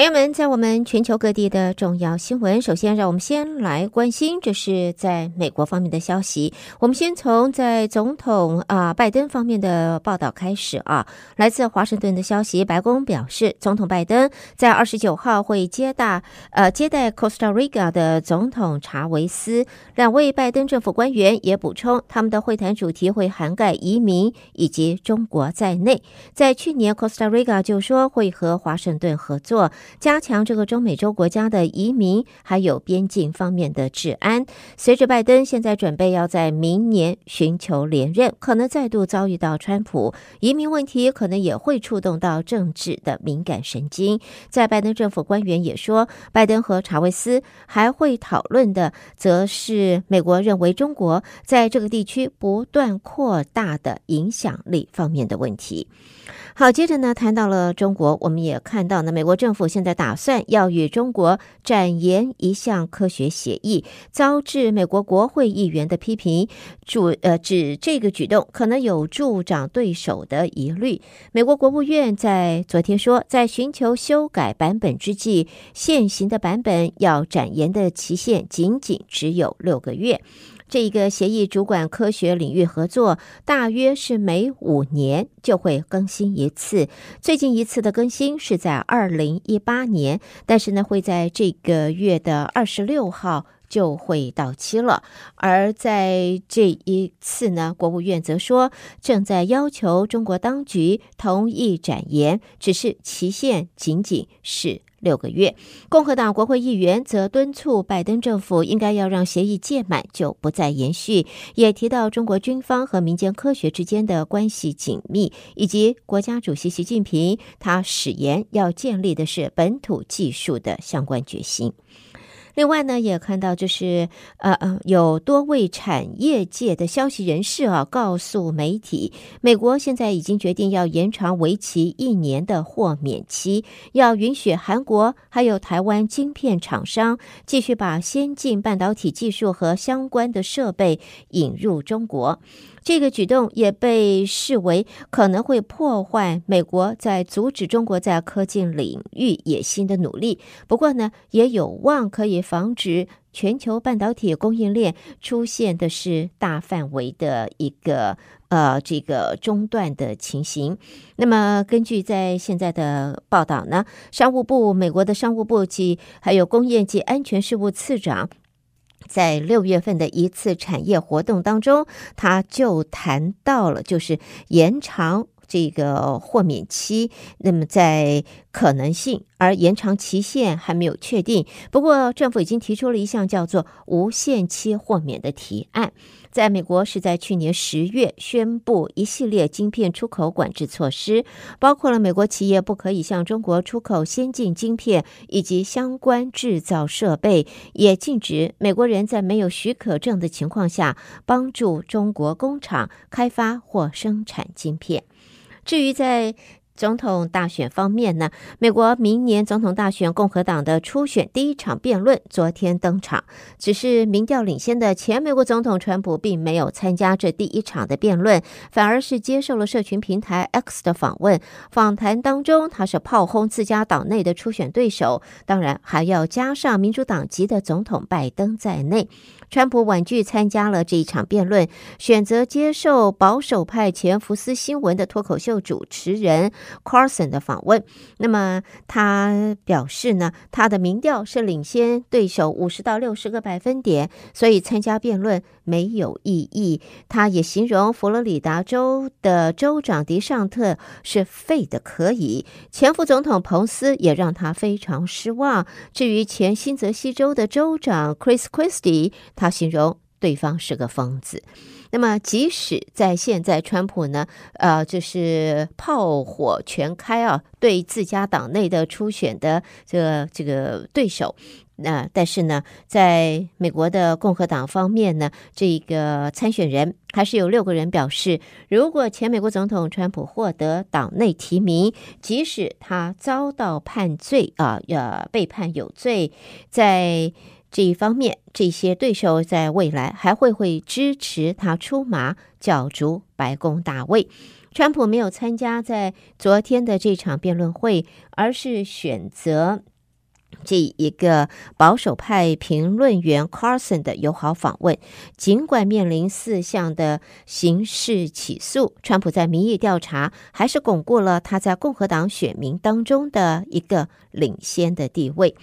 朋友们，在我们全球各地的重要新闻，首先让我们先来关心，这是在美国方面的消息。我们先从在总统啊拜登方面的报道开始啊。来自华盛顿的消息，白宫表示，总统拜登在二十九号会接待呃接待 Costa Rica 的总统查韦斯。两位拜登政府官员也补充，他们的会谈主题会涵盖移民以及中国在内。在去年，Costa Rica 就说会和华盛顿合作。加强这个中美洲国家的移民还有边境方面的治安。随着拜登现在准备要在明年寻求连任，可能再度遭遇到川普，移民问题可能也会触动到政治的敏感神经。在拜登政府官员也说，拜登和查韦斯还会讨论的，则是美国认为中国在这个地区不断扩大的影响力方面的问题。好，接着呢，谈到了中国，我们也看到呢，美国政府现在打算要与中国展延一项科学协议，遭致美国国会议员的批评，主呃指这个举动可能有助长对手的疑虑。美国国务院在昨天说，在寻求修改版本之际，现行的版本要展延的期限仅仅只有六个月。这一个协议主管科学领域合作，大约是每五年就会更新一次。最近一次的更新是在二零一八年，但是呢，会在这个月的二十六号就会到期了。而在这一次呢，国务院则说正在要求中国当局同意展延，只是期限仅仅是。六个月，共和党国会议员则敦促拜登政府应该要让协议届满就不再延续，也提到中国军方和民间科学之间的关系紧密，以及国家主席习近平他誓言要建立的是本土技术的相关决心。另外呢，也看到就是呃呃，有多位产业界的消息人士啊，告诉媒体，美国现在已经决定要延长为期一年的豁免期，要允许韩国还有台湾晶片厂商继续把先进半导体技术和相关的设备引入中国。这个举动也被视为可能会破坏美国在阻止中国在科技领域野心的努力。不过呢，也有望可以防止全球半导体供应链出现的是大范围的一个呃这个中断的情形。那么，根据在现在的报道呢，商务部美国的商务部及还有工业及安全事务次长。在六月份的一次产业活动当中，他就谈到了，就是延长这个豁免期。那么在可能性，而延长期限还没有确定。不过，政府已经提出了一项叫做“无限期豁免”的提案。在美国是在去年十月宣布一系列晶片出口管制措施，包括了美国企业不可以向中国出口先进晶片以及相关制造设备，也禁止美国人在没有许可证的情况下帮助中国工厂开发或生产晶片。至于在总统大选方面呢，美国明年总统大选共和党的初选第一场辩论昨天登场，只是民调领先的前美国总统川普并没有参加这第一场的辩论，反而是接受了社群平台 X 的访问。访谈当中，他是炮轰自家党内的初选对手，当然还要加上民主党籍的总统拜登在内。川普婉拒参加了这一场辩论，选择接受保守派前福斯新闻的脱口秀主持人 Carson 的访问。那么他表示呢，他的民调是领先对手五十到六十个百分点，所以参加辩论没有意义。他也形容佛罗里达州的州长迪尚特是废的可以，前副总统彭斯也让他非常失望。至于前新泽西州的州长 Chris Christie，他形容对方是个疯子。那么，即使在现在，川普呢，呃，就是炮火全开啊，对自家党内的初选的这个这个对手，那、但是呢，在美国的共和党方面呢，这个参选人还是有六个人表示，如果前美国总统川普获得党内提名，即使他遭到判罪啊，呃，被判有罪，在。这一方面，这些对手在未来还会会支持他出马角逐白宫大位。川普没有参加在昨天的这场辩论会，而是选择这一个保守派评论员 Carson 的友好访问，尽管面临四项的刑事起诉，川普在民意调查还是巩固了他在共和党选民当中的一个领先的地位。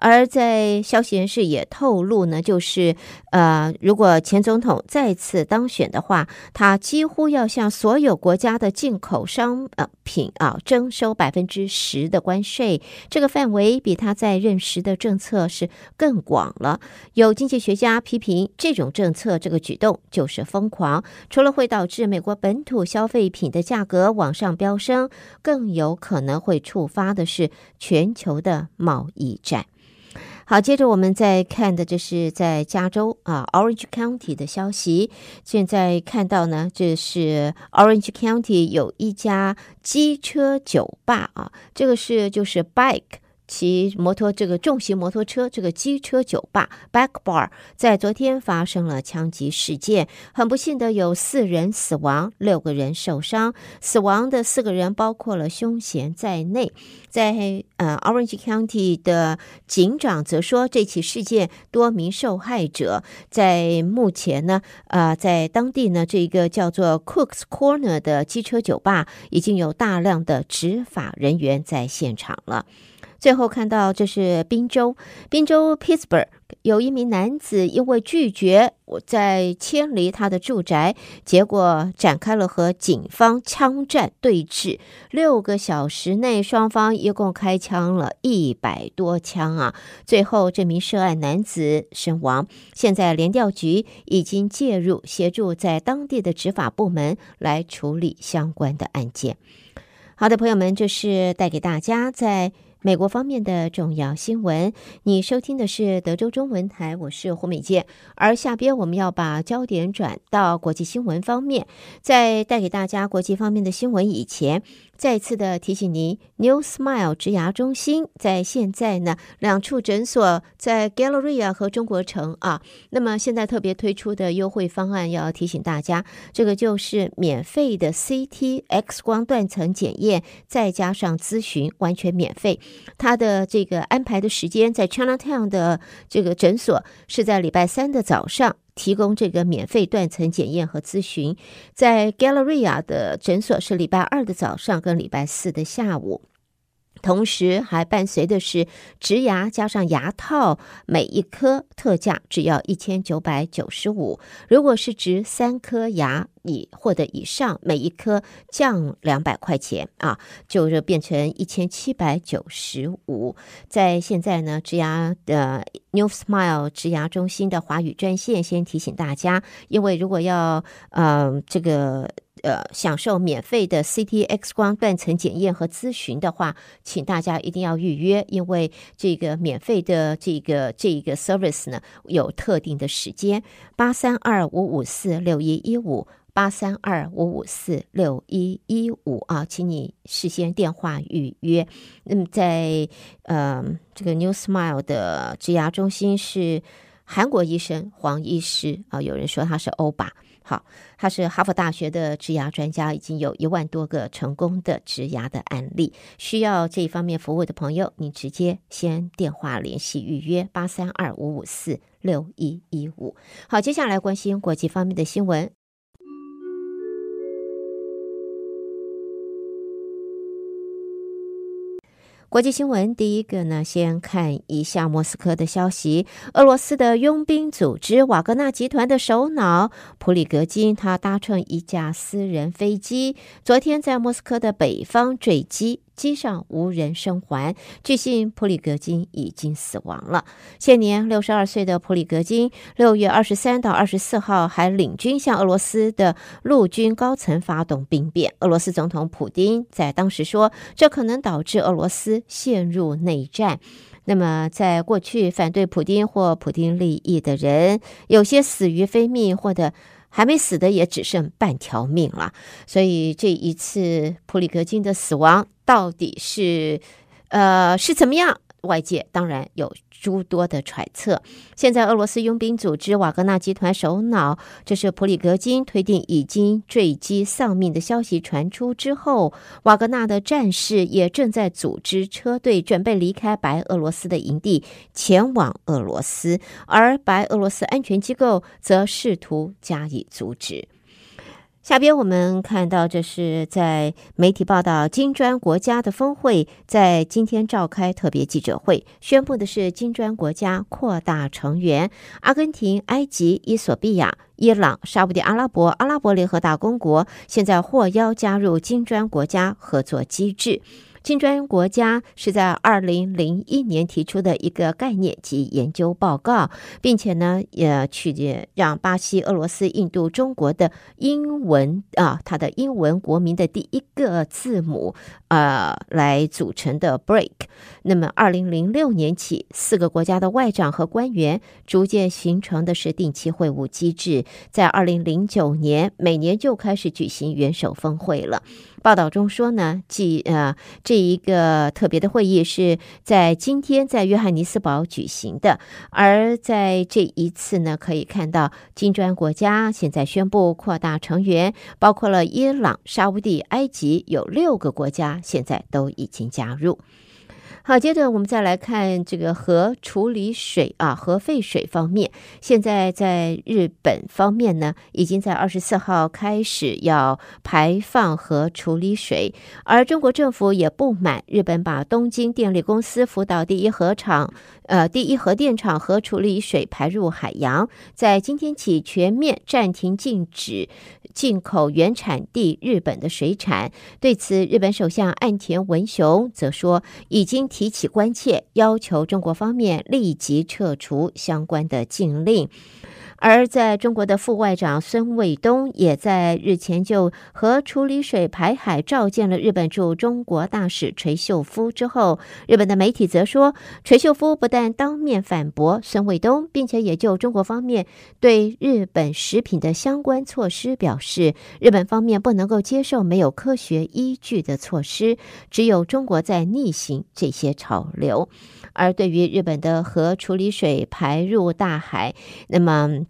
而在消息人士也透露呢，就是呃，如果前总统再次当选的话，他几乎要向所有国家的进口商呃品啊征收百分之十的关税，这个范围比他在任时的政策是更广了。有经济学家批评这种政策这个举动就是疯狂，除了会导致美国本土消费品的价格往上飙升，更有可能会触发的是全球的贸易战。好，接着我们再看的，这是在加州啊，Orange County 的消息。现在看到呢，这是 Orange County 有一家机车酒吧啊，这个是就是 Bike。骑摩托这个重型摩托车，这个机车酒吧 （Back Bar 在昨天发生了枪击事件，很不幸的有四人死亡，六个人受伤。死亡的四个人包括了凶嫌在内。在呃 Orange County 的警长则说，这起事件多名受害者在目前呢，呃，在当地呢，这个叫做 Cooks Corner 的机车酒吧已经有大量的执法人员在现场了。最后看到，这是宾州，宾州 Pittsburgh 有一名男子因为拒绝我在迁离他的住宅，结果展开了和警方枪战对峙，六个小时内双方一共开枪了一百多枪啊！最后这名涉案男子身亡。现在联调局已经介入协助在当地的执法部门来处理相关的案件。好的，朋友们，这是带给大家在。美国方面的重要新闻，你收听的是德州中文台，我是胡美健。而下边我们要把焦点转到国际新闻方面，在带给大家国际方面的新闻以前。再次的提醒您，New Smile 植牙中心在现在呢，两处诊所在 Galleria 和中国城啊。那么现在特别推出的优惠方案，要提醒大家，这个就是免费的 CT X 光断层检验，再加上咨询，完全免费。他的这个安排的时间，在 Chinatown 的这个诊所是在礼拜三的早上。提供这个免费断层检验和咨询，在 Galleria 的诊所是礼拜二的早上跟礼拜四的下午。同时还伴随的是植牙加上牙套，每一颗特价只要一千九百九十五。如果是植三颗牙以或者以上，每一颗降两百块钱啊，就是变成一千七百九十五。在现在呢，植牙的 New Smile 植牙中心的华语专线先提醒大家，因为如果要嗯、这个。呃，享受免费的 CT X 光断层检验和咨询的话，请大家一定要预约，因为这个免费的这个这个 service 呢，有特定的时间，八三二五五四六一一五，八三二五五四六一一五啊，请你事先电话预约。那么在呃这个 New Smile 的植牙中心是韩国医生黄医师啊，有人说他是欧巴。好，他是哈佛大学的植牙专家，已经有一万多个成功的植牙的案例。需要这一方面服务的朋友，你直接先电话联系预约八三二五五四六一一五。好，接下来关心国际方面的新闻。国际新闻，第一个呢，先看一下莫斯科的消息。俄罗斯的佣兵组织瓦格纳集团的首脑普里格金，他搭乘一架私人飞机，昨天在莫斯科的北方坠机。机上无人生还，据悉普里格金已经死亡了。现年六十二岁的普里格金，六月二十三到二十四号还领军向俄罗斯的陆军高层发动兵变。俄罗斯总统普丁在当时说，这可能导致俄罗斯陷入内战。那么，在过去反对普丁或普丁利益的人，有些死于非命，或者。还没死的也只剩半条命了，所以这一次普里格金的死亡到底是，呃，是怎么样？外界当然有诸多的揣测。现在，俄罗斯佣兵组织瓦格纳集团首脑这是普里格金推定已经坠机丧命的消息传出之后，瓦格纳的战士也正在组织车队，准备离开白俄罗斯的营地，前往俄罗斯。而白俄罗斯安全机构则试图加以阻止。下边我们看到，这是在媒体报道，金砖国家的峰会在今天召开特别记者会，宣布的是金砖国家扩大成员，阿根廷、埃及、伊索比亚、伊朗、沙乌地阿拉伯、阿拉伯联合大公国现在获邀加入金砖国家合作机制。金砖国家是在二零零一年提出的一个概念及研究报告，并且呢，也去让巴西、俄罗斯、印度、中国的英文啊，它的英文国名的第一个字母呃来组成的 BRIC。那么，二零零六年起，四个国家的外长和官员逐渐形成的是定期会晤机制，在二零零九年，每年就开始举行元首峰会了。报道中说呢，即呃，这一个特别的会议是在今天在约翰尼斯堡举行的，而在这一次呢，可以看到金砖国家现在宣布扩大成员，包括了伊朗、沙乌地、埃及，有六个国家现在都已经加入。好，接着我们再来看这个核处理水啊，核废水方面，现在在日本方面呢，已经在二十四号开始要排放核处理水，而中国政府也不满日本把东京电力公司福岛第一核厂。呃，第一核电厂核处理水排入海洋，在今天起全面暂停禁止进口原产地日本的水产。对此，日本首相岸田文雄则说，已经提起关切，要求中国方面立即撤除相关的禁令。而在中国的副外长孙卫东也在日前就核处理水排海召见了日本驻中国大使垂秀夫之后，日本的媒体则说，垂秀夫不但当面反驳孙卫东，并且也就中国方面对日本食品的相关措施表示，日本方面不能够接受没有科学依据的措施，只有中国在逆行这些潮流。而对于日本的核处理水排入大海，那么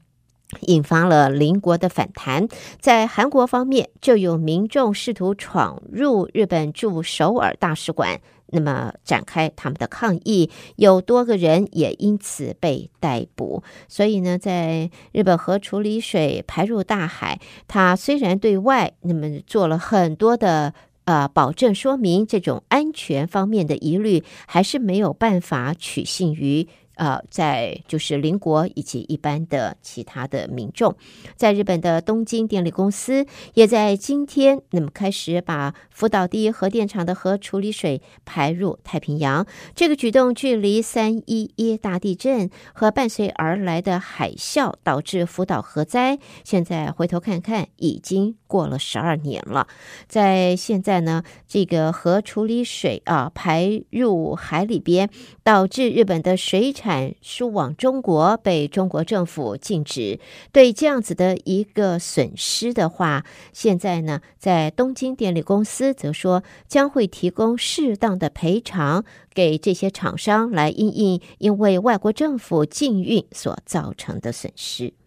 引发了邻国的反弹。在韩国方面，就有民众试图闯入日本驻首尔大使馆，那么展开他们的抗议，有多个人也因此被逮捕。所以呢，在日本核处理水排入大海，它虽然对外那么做了很多的。呃，保证说明这种安全方面的疑虑，还是没有办法取信于。呃，在就是邻国以及一般的其他的民众，在日本的东京电力公司也在今天，那么开始把福岛第一核电厂的核处理水排入太平洋。这个举动距离三一一大地震和伴随而来的海啸导致福岛核灾，现在回头看看，已经过了十二年了。在现在呢，这个核处理水啊排入海里边，导致日本的水产。输往中国被中国政府禁止，对这样子的一个损失的话，现在呢，在东京电力公司则说将会提供适当的赔偿给这些厂商来应应因为外国政府禁运所造成的损失。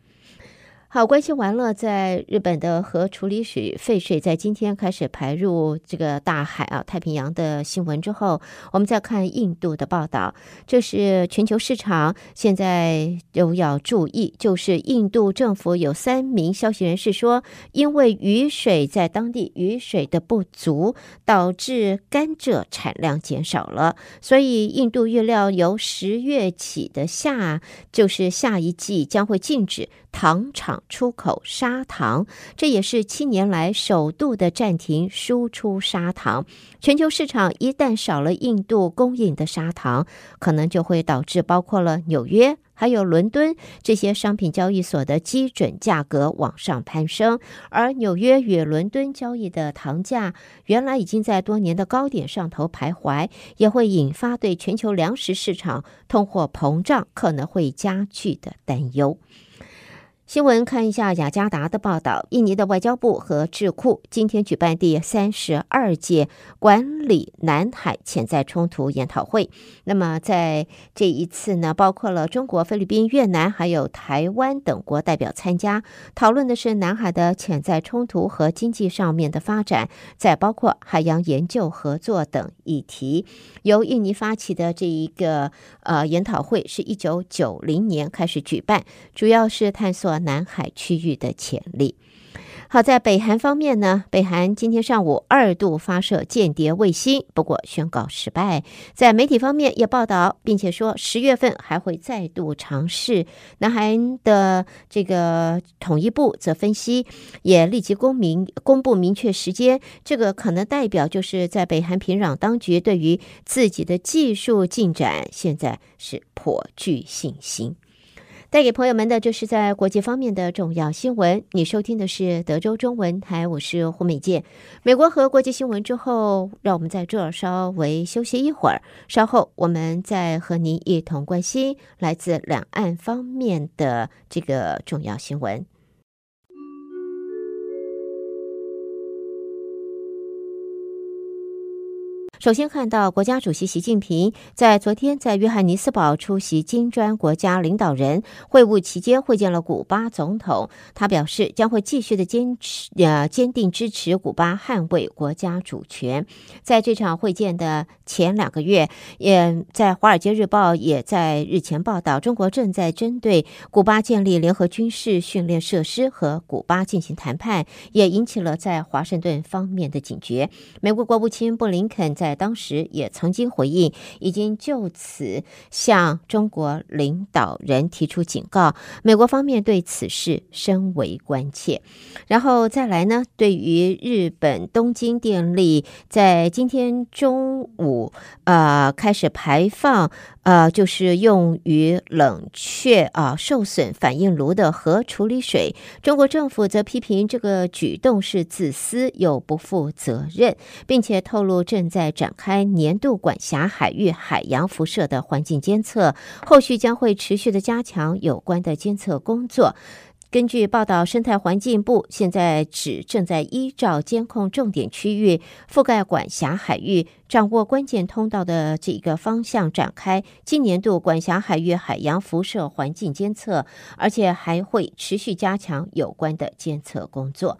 好，关心完了，在日本的核处理水废水在今天开始排入这个大海啊，太平洋的新闻之后，我们再看印度的报道。这是全球市场现在都要注意，就是印度政府有三名消息人士说，因为雨水在当地雨水的不足，导致甘蔗产量减少了，所以印度预料由十月起的下，就是下一季将会禁止糖厂。出口砂糖，这也是七年来首度的暂停输出砂糖。全球市场一旦少了印度供应的砂糖，可能就会导致包括了纽约还有伦敦这些商品交易所的基准价格往上攀升。而纽约与伦敦交易的糖价原来已经在多年的高点上头徘徊，也会引发对全球粮食市场通货膨胀可能会加剧的担忧。新闻看一下雅加达的报道，印尼的外交部和智库今天举办第三十二届管理南海潜在冲突研讨会。那么在这一次呢，包括了中国、菲律宾、越南还有台湾等国代表参加，讨论的是南海的潜在冲突和经济上面的发展，再包括海洋研究合作等议题。由印尼发起的这一个呃研讨会是一九九零年开始举办，主要是探索。南海区域的潜力。好，在北韩方面呢，北韩今天上午二度发射间谍卫星，不过宣告失败。在媒体方面也报道，并且说十月份还会再度尝试。南韩的这个统一部则分析，也立即公明公布明确时间。这个可能代表就是在北韩平壤当局对于自己的技术进展现在是颇具信心。带给朋友们的就是在国际方面的重要新闻。你收听的是德州中文台，我是胡美健。美国和国际新闻之后，让我们在这儿稍微休息一会儿，稍后我们再和您一同关心来自两岸方面的这个重要新闻。首先看到，国家主席习近平在昨天在约翰尼斯堡出席金砖国家领导人会晤期间会见了古巴总统。他表示将会继续的坚持呃坚定支持古巴捍卫国家主权。在这场会见的前两个月，也在《华尔街日报》也在日前报道，中国正在针对古巴建立联合军事训练设施和古巴进行谈判，也引起了在华盛顿方面的警觉。美国国务卿布林肯在当时也曾经回应，已经就此向中国领导人提出警告。美国方面对此事深为关切。然后再来呢，对于日本东京电力在今天中午呃开始排放呃就是用于冷却啊受损反应炉的核处理水，中国政府则批评这个举动是自私又不负责任，并且透露正在。展开年度管辖海域海洋辐射的环境监测，后续将会持续的加强有关的监测工作。根据报道，生态环境部现在只正在依照监控重点区域、覆盖管辖海域、掌握关键通道的这个方向展开今年度管辖海域海洋辐射环境监测，而且还会持续加强有关的监测工作。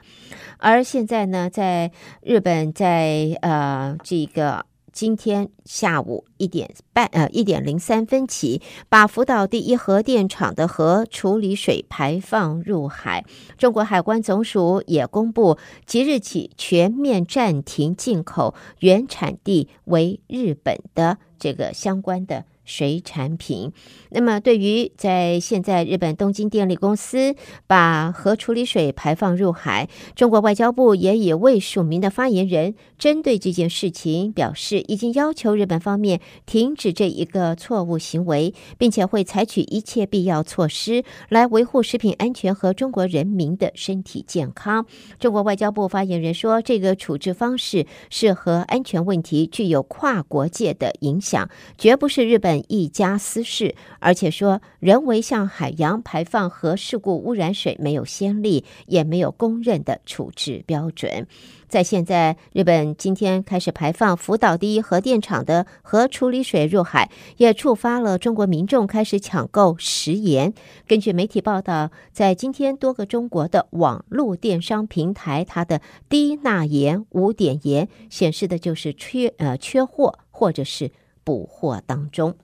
而现在呢，在日本在，呃这个。今天下午一点半，呃，一点零三分起，把福岛第一核电厂的核处理水排放入海。中国海关总署也公布，即日起全面暂停进口原产地为日本的这个相关的。水产品。那么，对于在现在日本东京电力公司把核处理水排放入海，中国外交部也以未署名的发言人针对这件事情表示，已经要求日本方面停止这一个错误行为，并且会采取一切必要措施来维护食品安全和中国人民的身体健康。中国外交部发言人说，这个处置方式是核安全问题具有跨国界的影响，绝不是日本一家私事，而且说人为向海洋排放核事故污染水没有先例，也没有公认的处置标准。在现在，日本今天开始排放福岛第一核电厂的核处理水入海，也触发了中国民众开始抢购食盐。根据媒体报道，在今天多个中国的网络电商平台，它的低钠盐无碘盐显示的就是缺呃缺货或者是补货当中。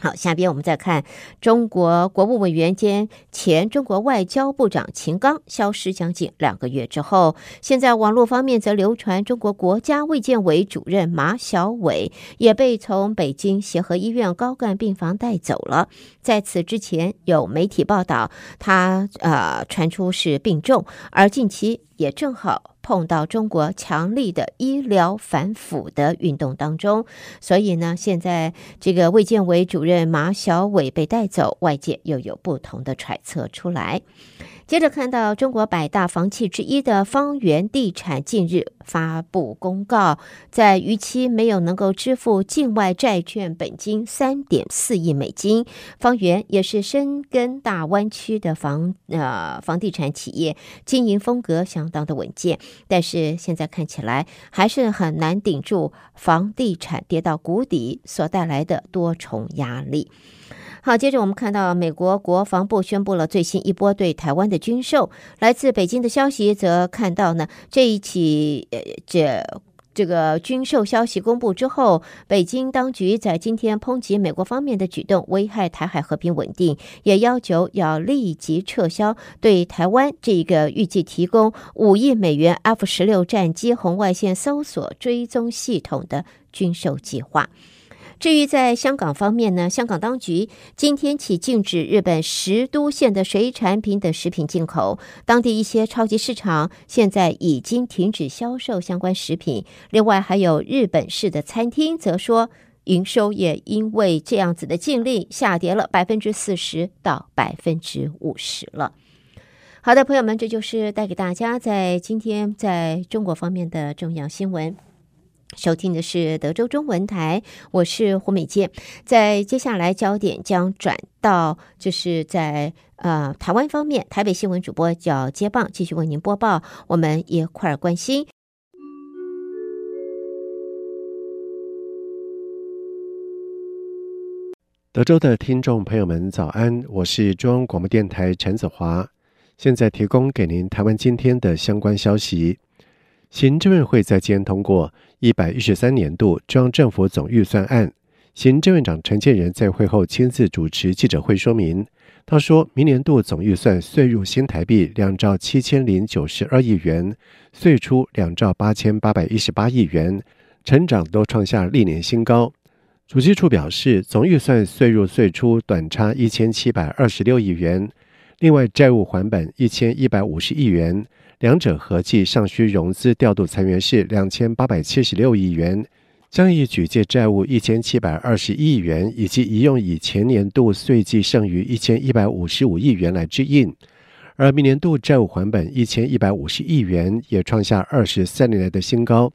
好，下边我们再看中国国务委员兼前中国外交部长秦刚消失将近两个月之后，现在网络方面则流传中国国家卫健委主任马晓伟也被从北京协和医院高干病房带走了。在此之前，有媒体报道他呃传出是病重，而近期也正好。碰到中国强力的医疗反腐的运动当中，所以呢，现在这个卫健委主任马晓伟被带走，外界又有不同的揣测出来。接着看到中国百大房企之一的方圆地产近日发布公告，在逾期没有能够支付境外债券本金三点四亿美金。方圆也是深耕大湾区的房呃房地产企业，经营风格相当的稳健，但是现在看起来还是很难顶住房地产跌到谷底所带来的多重压力。好，接着我们看到美国国防部宣布了最新一波对台湾的军售。来自北京的消息则看到呢，这一起呃这这个军售消息公布之后，北京当局在今天抨击美国方面的举动危害台海和平稳定，也要求要立即撤销对台湾这个预计提供五亿美元 F 十六战机红外线搜索追踪系统的军售计划。至于在香港方面呢，香港当局今天起禁止日本十都县的水产品等食品进口，当地一些超级市场现在已经停止销售相关食品。另外，还有日本式的餐厅则说，营收也因为这样子的禁令下跌了百分之四十到百分之五十了。好的，朋友们，这就是带给大家在今天在中国方面的重要新闻。收听的是德州中文台，我是胡美健。在接下来，焦点将转到就是在呃台湾方面，台北新闻主播叫接棒，继续为您播报。我们一块儿关心。德州的听众朋友们，早安！我是中央广播电台陈子华，现在提供给您台湾今天的相关消息。行政院会在今天通过一百一十三年度中央政府总预算案。行政院长陈建仁在会后亲自主持记者会说明，他说明年度总预算岁入新台币两兆七千零九十二亿元，岁出两兆八千八百一十八亿元，成长都创下历年新高。主计处表示，总预算岁入岁出短差一千七百二十六亿元，另外债务还本一千一百五十亿元。两者合计尚需融资调度裁员是两千八百七十六亿元，将以举借债务一千七百二十亿元，以及一用以前年度岁计剩余一千一百五十五亿元来支应。而明年度债务还本一千一百五十亿元，也创下二十三年来的新高。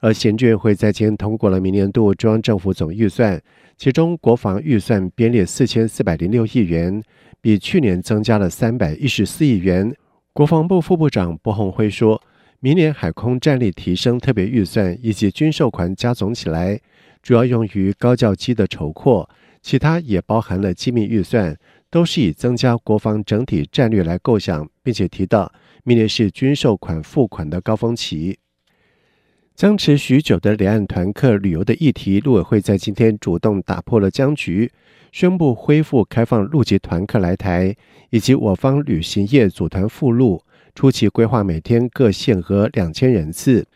而行政院会在今通过了明年度中央政府总预算，其中国防预算编列四千四百零六亿元，比去年增加了三百一十四亿元。国防部副部长柏宏辉说，明年海空战力提升特别预算以及军售款加总起来，主要用于高教机的筹扩，其他也包含了机密预算，都是以增加国防整体战略来构想，并且提到明年是军售款付款的高峰期。僵持许久的两岸团客旅游的议题，陆委会在今天主动打破了僵局。宣布恢复开放陆籍团客来台，以及我方旅行业组团赴陆，初期规划每天各限额两千人次。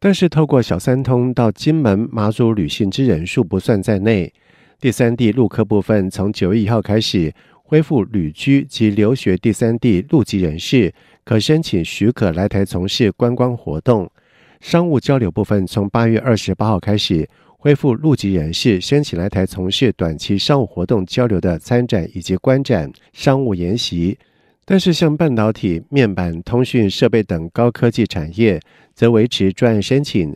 但是透过小三通到金门、马祖旅行之人数不算在内。第三地陆客部分从九月一号开始恢复旅居及留学第三地陆籍人士可申请许可来台从事观光活动。商务交流部分从八月二十八号开始。恢复陆籍人士申请来台从事短期商务活动交流的参展以及观展、商务研习，但是像半导体、面板、通讯设备等高科技产业则维持专案申请。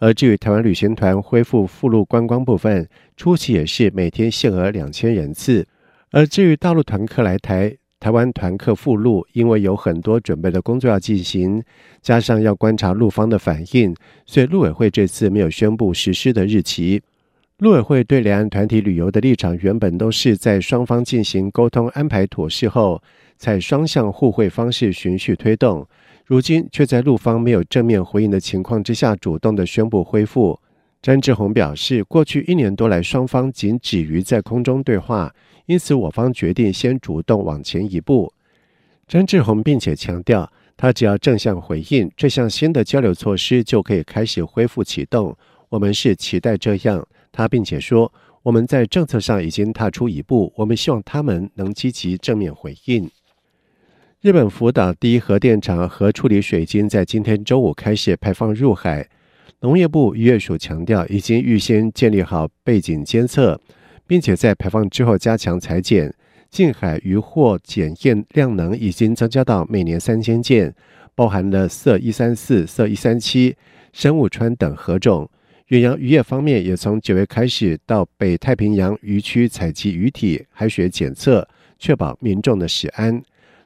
而至于台湾旅行团恢复赴陆观光部分，初期也是每天限额两千人次。而至于大陆团客来台，台湾团客赴陆，因为有很多准备的工作要进行，加上要观察陆方的反应，所以陆委会这次没有宣布实施的日期。陆委会对两岸团体旅游的立场，原本都是在双方进行沟通安排妥适后，采双向互惠方式循序推动。如今却在陆方没有正面回应的情况之下，主动的宣布恢复。詹志宏表示，过去一年多来，双方仅止于在空中对话。因此，我方决定先主动往前一步。张志宏并且强调，他只要正向回应，这项新的交流措施就可以开始恢复启动。我们是期待这样。他并且说，我们在政策上已经踏出一步，我们希望他们能积极正面回应。日本福岛第一核电厂核处理水晶在今天周五开始排放入海。农业部渔业署强调，已经预先建立好背景监测。并且在排放之后加强裁剪，近海渔获检验量能已经增加到每年三千件，包含了色一三四、色一三七，生物川等河种。远洋渔业方面，也从九月开始到北太平洋渔区采集鱼体、海水检测，确保民众的食安。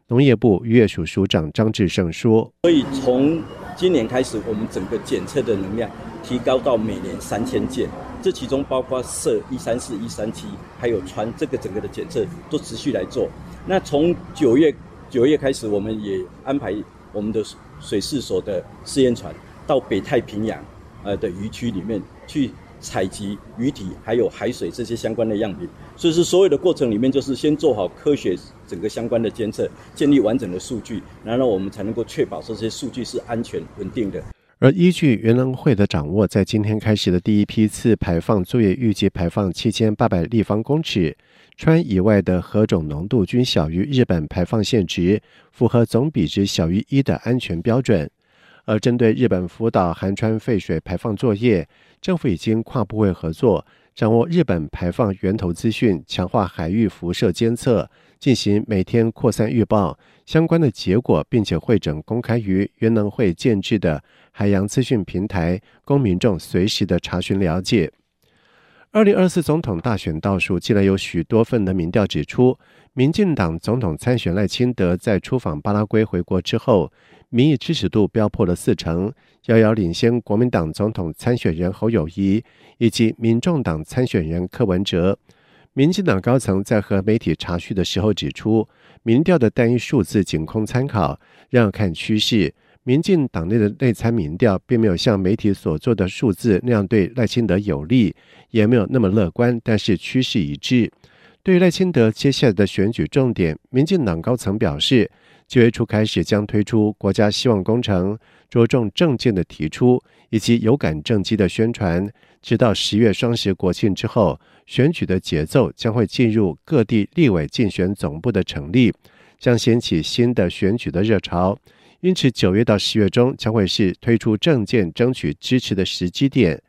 农业部渔业署署长张志胜说：“所以从今年开始，我们整个检测的能量提高到每年三千件，这其中包括社一三四、一三七，还有船这个整个的检测都持续来做。那从九月九月开始，我们也安排我们的水试所的试验船到北太平洋。”呃的渔区里面去采集鱼体，还有海水这些相关的样品，所以是所有的过程里面，就是先做好科学整个相关的监测，建立完整的数据，然后我们才能够确保这些数据是安全稳定的。而依据原能会的掌握，在今天开始的第一批次排放作业，预计排放七千八百立方公尺，川以外的何种浓度均小于日本排放限值，符合总比值小于一的安全标准。而针对日本福岛涵川废水排放作业，政府已经跨部会合作，掌握日本排放源头资讯，强化海域辐射监测，进行每天扩散预报相关的结果，并且汇整公开于原能会建置的海洋资讯平台，供民众随时的查询了解。二零二四总统大选倒数，竟然有许多份的民调指出，民进党总统参选赖清德在出访巴拉圭回国之后，民意支持度飙破了四成，遥遥领先国民党总统参选人侯友谊以及民众党参选人柯文哲。民进党高层在和媒体查叙的时候指出，民调的单一数字仅供参考，要看趋势。民进党内的内参民调并没有像媒体所做的数字那样对赖清德有利，也没有那么乐观，但是趋势一致。对于赖清德接下来的选举重点，民进党高层表示。九月初开始将推出国家希望工程，着重政见的提出以及有感政绩的宣传，直到十月双十国庆之后，选举的节奏将会进入各地立委竞选总部的成立，将掀起新的选举的热潮。因此，九月到十月中将会是推出政见、争取支持的时机点。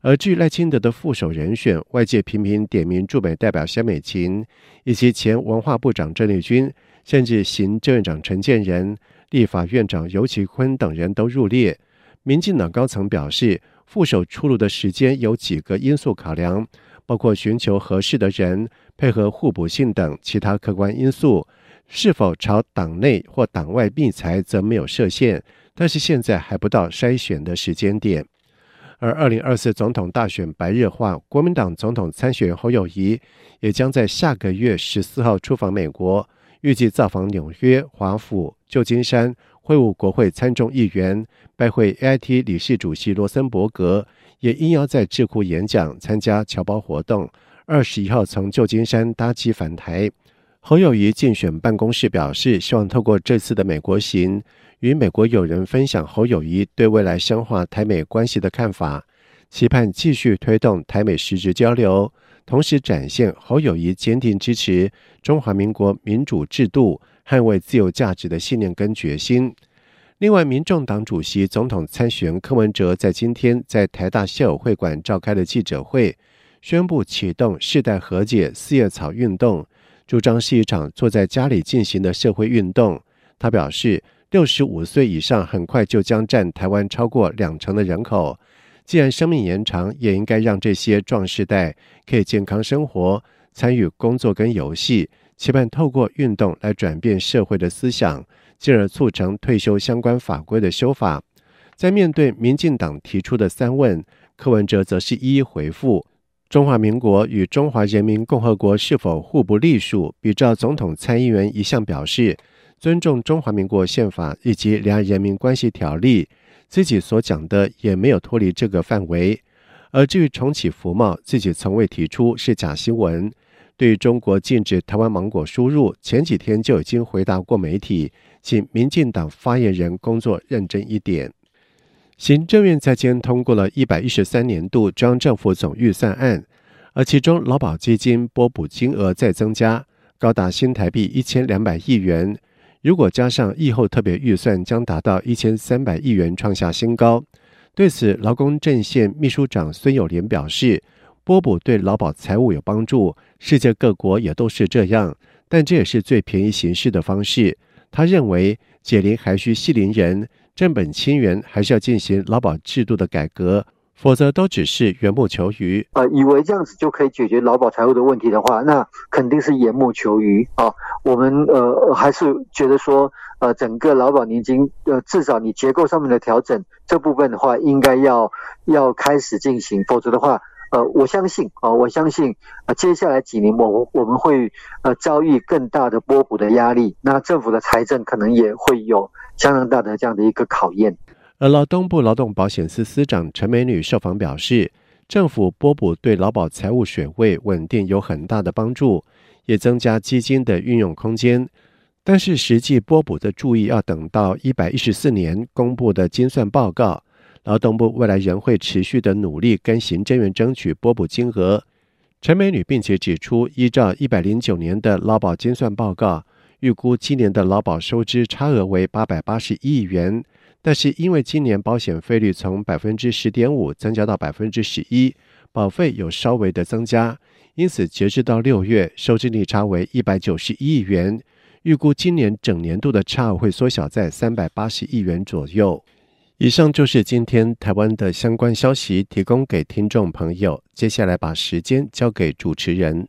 而据赖清德的副手人选，外界频频点名驻美代表萧美琴以及前文化部长郑丽君。甚至行政院长陈建仁、立法院长尤其坤等人都入列。民进党高层表示，副手出炉的时间有几个因素考量，包括寻求合适的人、配合互补性等其他客观因素。是否朝党内或党外觅才，则没有设限。但是现在还不到筛选的时间点。而二零二四总统大选白热化，国民党总统参选侯友宜也将在下个月十四号出访美国。预计造访纽约、华府、旧金山，会晤国会参众议员，拜会 AIT 理事主席罗森伯格，也应邀在智库演讲、参加侨胞活动。二十一号从旧金山搭机返台。侯友谊竞选办公室表示，希望透过这次的美国行，与美国友人分享侯友谊对未来深化台美关系的看法，期盼继续推动台美实质交流。同时展现侯友谊坚定支持中华民国民主制度、捍卫自由价值的信念跟决心。另外，民众党主席、总统参选柯文哲在今天在台大校友会馆召开了记者会，宣布启动世代和解四叶草运动，主张是一场坐在家里进行的社会运动。他表示，六十五岁以上很快就将占台湾超过两成的人口。既然生命延长，也应该让这些壮世代可以健康生活、参与工作跟游戏，期盼透过运动来转变社会的思想，进而促成退休相关法规的修法。在面对民进党提出的三问，柯文哲则是一一回复：中华民国与中华人民共和国是否互不隶属？比照总统参议员一向表示，尊重中华民国宪法以及两岸人民关系条例。自己所讲的也没有脱离这个范围，而至于重启服贸，自己从未提出是假新闻。对中国禁止台湾芒果输入，前几天就已经回答过媒体，请民进党发言人工作认真一点。行政院在今通过了一百一十三年度中央政府总预算案，而其中劳保基金拨补金额再增加，高达新台币一千两百亿元。如果加上疫后特别预算，将达到一千三百亿元，创下新高。对此，劳工阵线秘书长孙友莲表示，波补对劳保财务有帮助，世界各国也都是这样，但这也是最便宜行事的方式。他认为，解铃还须系铃人，正本清源，还是要进行劳保制度的改革。否则都只是缘木求鱼。呃，以为这样子就可以解决劳保财务的问题的话，那肯定是缘木求鱼啊。我们呃还是觉得说，呃，整个劳保年金呃至少你结构上面的调整这部分的话，应该要要开始进行。否则的话，呃，我相信啊、呃，我相信呃接下来几年我我们会呃遭遇更大的波补的压力，那政府的财政可能也会有相当大的这样的一个考验。而劳动部劳动保险司司长陈美女受访表示，政府拨补对劳保财务水位稳定有很大的帮助，也增加基金的运用空间。但是实际拨补的注意要等到一百一十四年公布的精算报告。劳动部未来仍会持续的努力跟行政院争取拨补金额。陈美女并且指出，依照一百零九年的劳保精算报告，预估今年的劳保收支差额为八百八十亿元。但是因为今年保险费率从百分之十点五增加到百分之十一，保费有稍微的增加，因此截至到六月，收支逆差为一百九十亿元，预估今年整年度的差额会缩小在三百八十亿元左右。以上就是今天台湾的相关消息，提供给听众朋友。接下来把时间交给主持人。